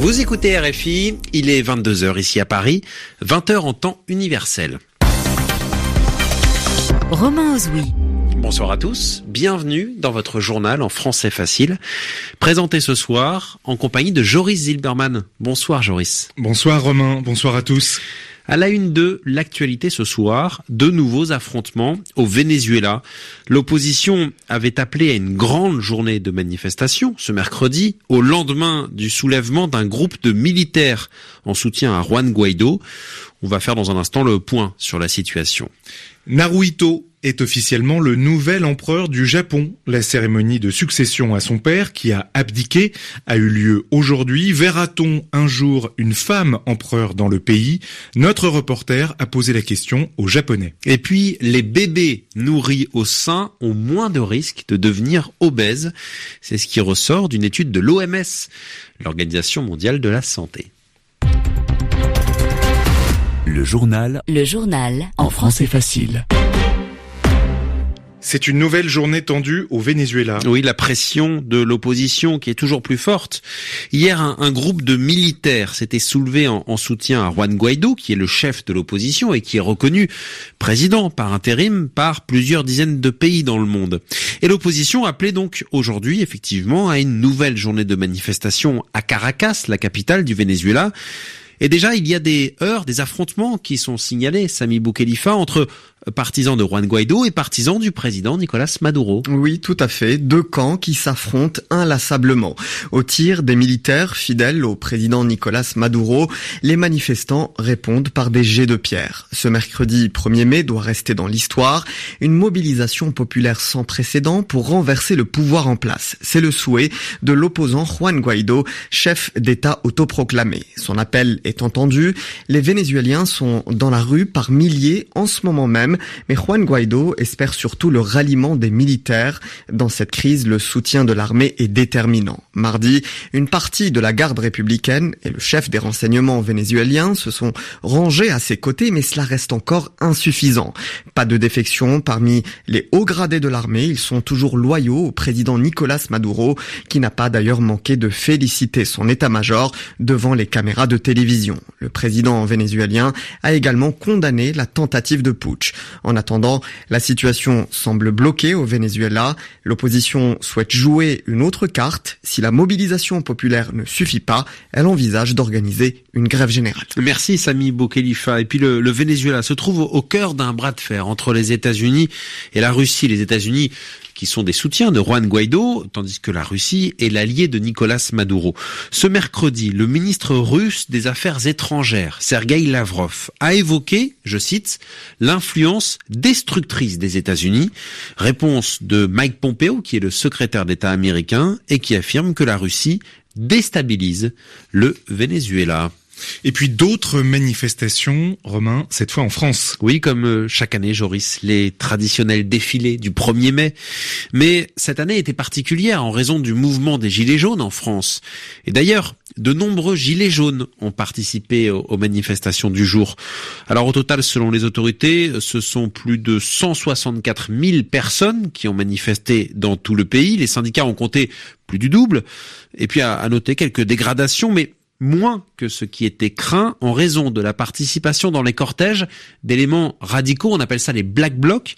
Vous écoutez RFI, il est 22h ici à Paris, 20h en temps universel. Romain Ozoui. Bonsoir à tous, bienvenue dans votre journal en français facile, présenté ce soir en compagnie de Joris Zilberman. Bonsoir Joris. Bonsoir Romain, bonsoir à tous. À la une de l'actualité ce soir, de nouveaux affrontements au Venezuela. L'opposition avait appelé à une grande journée de manifestation ce mercredi, au lendemain du soulèvement d'un groupe de militaires en soutien à Juan Guaido. On va faire dans un instant le point sur la situation. Naruhito est officiellement le nouvel empereur du Japon. La cérémonie de succession à son père, qui a abdiqué, a eu lieu aujourd'hui. Verra-t-on un jour une femme empereur dans le pays? Notre reporter a posé la question aux Japonais. Et puis, les bébés nourris au sein ont moins de risques de devenir obèses. C'est ce qui ressort d'une étude de l'OMS, l'Organisation mondiale de la santé. Le journal. Le journal. En français facile. C'est une nouvelle journée tendue au Venezuela. Oui, la pression de l'opposition qui est toujours plus forte. Hier, un, groupe de militaires s'était soulevé en, en, soutien à Juan Guaido, qui est le chef de l'opposition et qui est reconnu président par intérim par plusieurs dizaines de pays dans le monde. Et l'opposition appelait donc aujourd'hui, effectivement, à une nouvelle journée de manifestation à Caracas, la capitale du Venezuela. Et déjà, il y a des heurts, des affrontements qui sont signalés, Sami Boukhelifa, entre partisans de Juan Guaido et partisans du président Nicolas Maduro. Oui, tout à fait. Deux camps qui s'affrontent inlassablement. Au tir des militaires fidèles au président Nicolas Maduro, les manifestants répondent par des jets de pierre. Ce mercredi 1er mai doit rester dans l'histoire une mobilisation populaire sans précédent pour renverser le pouvoir en place. C'est le souhait de l'opposant Juan Guaido, chef d'État autoproclamé. Son appel est entendu. Les Vénézuéliens sont dans la rue par milliers en ce moment même mais Juan Guaido espère surtout le ralliement des militaires. Dans cette crise, le soutien de l'armée est déterminant. Mardi, une partie de la garde républicaine et le chef des renseignements vénézuéliens se sont rangés à ses côtés, mais cela reste encore insuffisant. Pas de défection parmi les hauts gradés de l'armée, ils sont toujours loyaux au président Nicolas Maduro, qui n'a pas d'ailleurs manqué de féliciter son état-major devant les caméras de télévision. Le président vénézuélien a également condamné la tentative de putsch. En attendant, la situation semble bloquée au Venezuela. L'opposition souhaite jouer une autre carte. Si la mobilisation populaire ne suffit pas, elle envisage d'organiser une grève générale. Merci Sami Boukhelifa. Et puis le, le Venezuela se trouve au cœur d'un bras de fer entre les États-Unis et la Russie. Les États-Unis qui sont des soutiens de Juan Guaido, tandis que la Russie est l'allié de Nicolas Maduro. Ce mercredi, le ministre russe des Affaires étrangères, Sergei Lavrov, a évoqué, je cite, l'influence destructrice des États-Unis. Réponse de Mike Pompeo, qui est le secrétaire d'État américain, et qui affirme que la Russie déstabilise le Venezuela. Et puis d'autres manifestations, Romain, cette fois en France. Oui, comme euh, chaque année, Joris, les traditionnels défilés du 1er mai. Mais cette année était particulière en raison du mouvement des Gilets jaunes en France. Et d'ailleurs, de nombreux Gilets jaunes ont participé aux manifestations du jour. Alors au total, selon les autorités, ce sont plus de 164 000 personnes qui ont manifesté dans tout le pays. Les syndicats ont compté plus du double. Et puis à, noter quelques dégradations, mais moins que ce qui était craint en raison de la participation dans les cortèges d'éléments radicaux, on appelle ça les black blocs.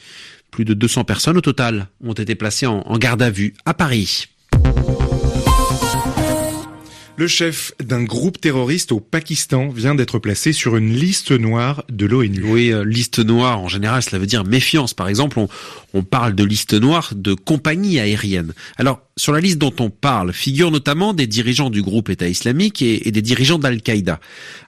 Plus de 200 personnes au total ont été placées en, garde à vue à Paris. Le chef d'un groupe terroriste au Pakistan vient d'être placé sur une liste noire de l'ONU. Oui, euh, liste noire, en général, cela veut dire méfiance. Par exemple, on, on parle de liste noire de compagnies aériennes. Alors, sur la liste dont on parle figurent notamment des dirigeants du groupe État islamique et, des dirigeants d'Al-Qaïda.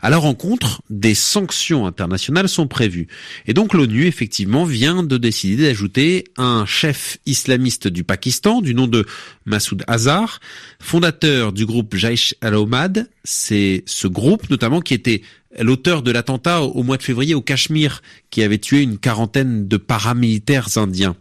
À leur rencontre, des sanctions internationales sont prévues. Et donc l'ONU, effectivement, vient de décider d'ajouter un chef islamiste du Pakistan, du nom de Massoud Azhar, fondateur du groupe Jaish al-Omad. C'est ce groupe, notamment, qui était l'auteur de l'attentat au mois de février au Cachemire, qui avait tué une quarantaine de paramilitaires indiens.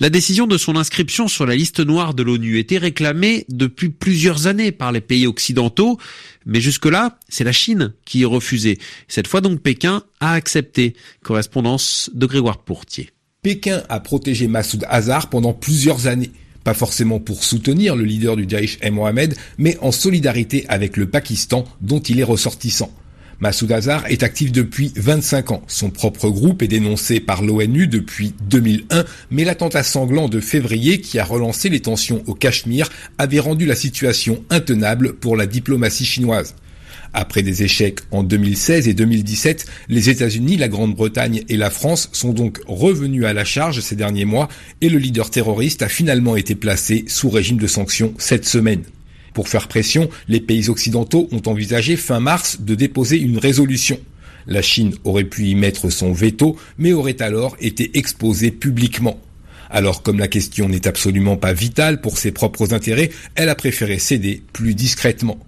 La décision de son inscription sur la liste noire de l'ONU était réclamée depuis plusieurs années par les pays occidentaux, mais jusque-là, c'est la Chine qui est refusée. Cette fois donc Pékin a accepté. Correspondance de Grégoire Pourtier. Pékin a protégé Massoud Azar pendant plusieurs années pas forcément pour soutenir le leader du Daesh M. Mohamed, mais en solidarité avec le Pakistan dont il est ressortissant. Massoud Azar est actif depuis 25 ans. Son propre groupe est dénoncé par l'ONU depuis 2001, mais l'attentat sanglant de février qui a relancé les tensions au Cachemire avait rendu la situation intenable pour la diplomatie chinoise. Après des échecs en 2016 et 2017, les États-Unis, la Grande-Bretagne et la France sont donc revenus à la charge ces derniers mois et le leader terroriste a finalement été placé sous régime de sanctions cette semaine. Pour faire pression, les pays occidentaux ont envisagé fin mars de déposer une résolution. La Chine aurait pu y mettre son veto, mais aurait alors été exposée publiquement. Alors comme la question n'est absolument pas vitale pour ses propres intérêts, elle a préféré céder plus discrètement.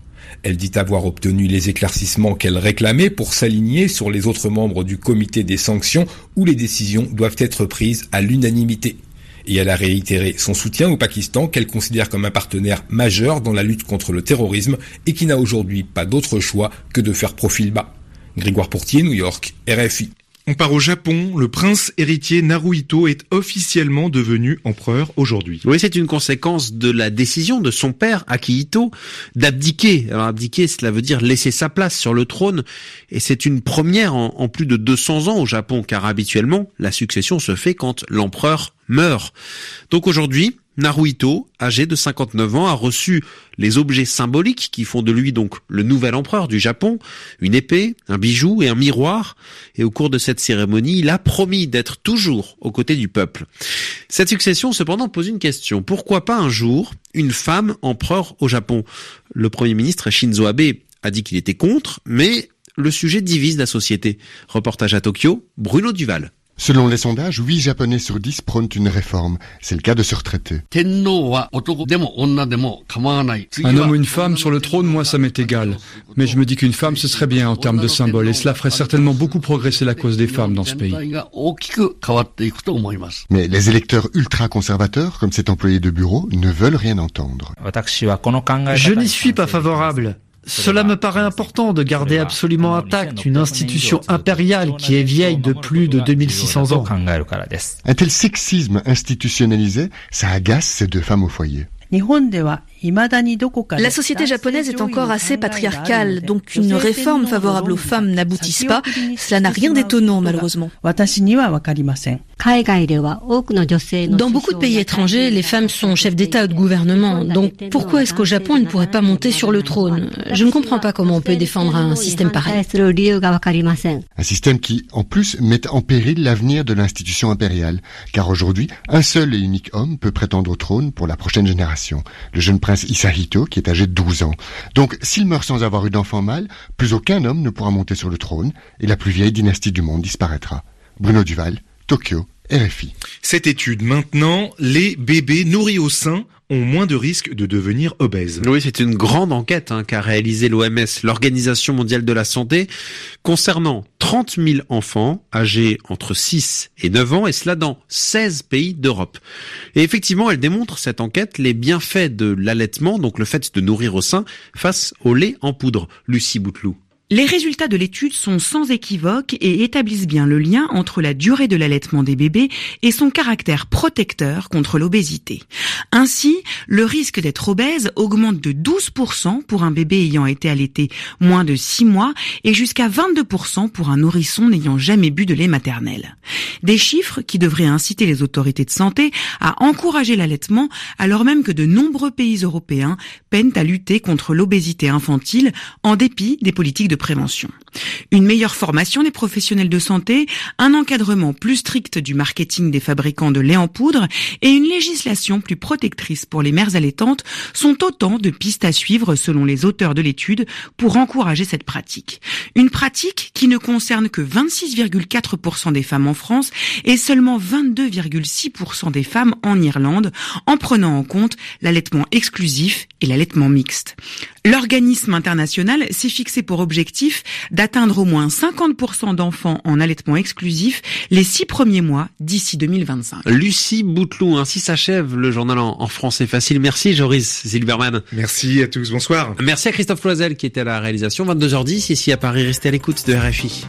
Elle dit avoir obtenu les éclaircissements qu'elle réclamait pour s'aligner sur les autres membres du comité des sanctions où les décisions doivent être prises à l'unanimité. Et elle a réitéré son soutien au Pakistan qu'elle considère comme un partenaire majeur dans la lutte contre le terrorisme et qui n'a aujourd'hui pas d'autre choix que de faire profil bas. Grégoire Portier, New York, RFI. On part au Japon. Le prince héritier Naruhito est officiellement devenu empereur aujourd'hui. Oui, c'est une conséquence de la décision de son père, Akihito, d'abdiquer. Alors abdiquer, cela veut dire laisser sa place sur le trône. Et c'est une première en, en plus de 200 ans au Japon, car habituellement, la succession se fait quand l'empereur meurt. Donc aujourd'hui, Naruhito, âgé de 59 ans, a reçu les objets symboliques qui font de lui donc le nouvel empereur du Japon, une épée, un bijou et un miroir. Et au cours de cette cérémonie, il a promis d'être toujours aux côtés du peuple. Cette succession cependant pose une question. Pourquoi pas un jour une femme empereur au Japon? Le Premier ministre Shinzo Abe a dit qu'il était contre, mais le sujet divise la société. Reportage à Tokyo, Bruno Duval. Selon les sondages, 8 Japonais sur 10 prônent une réforme. C'est le cas de ce retraité. Un homme ou une femme sur le trône, moi, ça m'est égal. Mais je me dis qu'une femme, ce serait bien en termes de symbole, et cela ferait certainement beaucoup progresser la cause des femmes dans ce pays. Mais les électeurs ultra-conservateurs, comme cet employé de bureau, ne veulent rien entendre. Je n'y suis pas favorable. Cela me paraît important de garder absolument intacte une institution impériale qui est vieille de plus de 2600 ans. Un tel sexisme institutionnalisé, ça agace ces deux femmes au foyer. La société japonaise est encore assez patriarcale, donc une réforme favorable aux femmes n'aboutisse pas. Cela n'a rien d'étonnant, malheureusement. Dans beaucoup de pays étrangers, les femmes sont chefs d'État ou de gouvernement. Donc pourquoi est-ce qu'au Japon, elles ne pourraient pas monter sur le trône? Je ne comprends pas comment on peut défendre un système pareil. Un système qui, en plus, met en péril l'avenir de l'institution impériale. Car aujourd'hui, un seul et unique homme peut prétendre au trône pour la prochaine génération. Le jeune prince qui est âgé de 12 ans. Donc, s'il meurt sans avoir eu d'enfant mâle, plus aucun homme ne pourra monter sur le trône et la plus vieille dynastie du monde disparaîtra. Bruno Duval, Tokyo, RFI. Cette étude maintenant, les bébés nourris au sein ont moins de risques de devenir. Oui, c'est une grande enquête hein, qu'a réalisée l'OMS, l'Organisation mondiale de la santé, concernant 30 000 enfants âgés entre 6 et 9 ans, et cela dans 16 pays d'Europe. Et effectivement, elle démontre, cette enquête, les bienfaits de l'allaitement, donc le fait de nourrir au sein, face au lait en poudre. Lucie Bouteloup. Les résultats de l'étude sont sans équivoque et établissent bien le lien entre la durée de l'allaitement des bébés et son caractère protecteur contre l'obésité. Ainsi, le risque d'être obèse augmente de 12% pour un bébé ayant été allaité moins de 6 mois et jusqu'à 22% pour un nourrisson n'ayant jamais bu de lait maternel. Des chiffres qui devraient inciter les autorités de santé à encourager l'allaitement alors même que de nombreux pays européens peinent à lutter contre l'obésité infantile en dépit des politiques de prévention. Une meilleure formation des professionnels de santé, un encadrement plus strict du marketing des fabricants de lait en poudre et une législation plus protectrice pour les mères allaitantes sont autant de pistes à suivre selon les auteurs de l'étude pour encourager cette pratique. Une pratique qui ne concerne que 26,4% des femmes en France et seulement 22,6% des femmes en Irlande en prenant en compte l'allaitement exclusif et l'allaitement mixte. L'organisme international s'est fixé pour objectif d'atteindre au moins 50% d'enfants en allaitement exclusif les six premiers mois d'ici 2025. Lucie Bouteloup, ainsi s'achève le journal en, français facile. Merci Joris Silverman. Merci à tous, bonsoir. Merci à Christophe Loisel qui était à la réalisation. 22h10 ici à Paris, restez à l'écoute de RFI.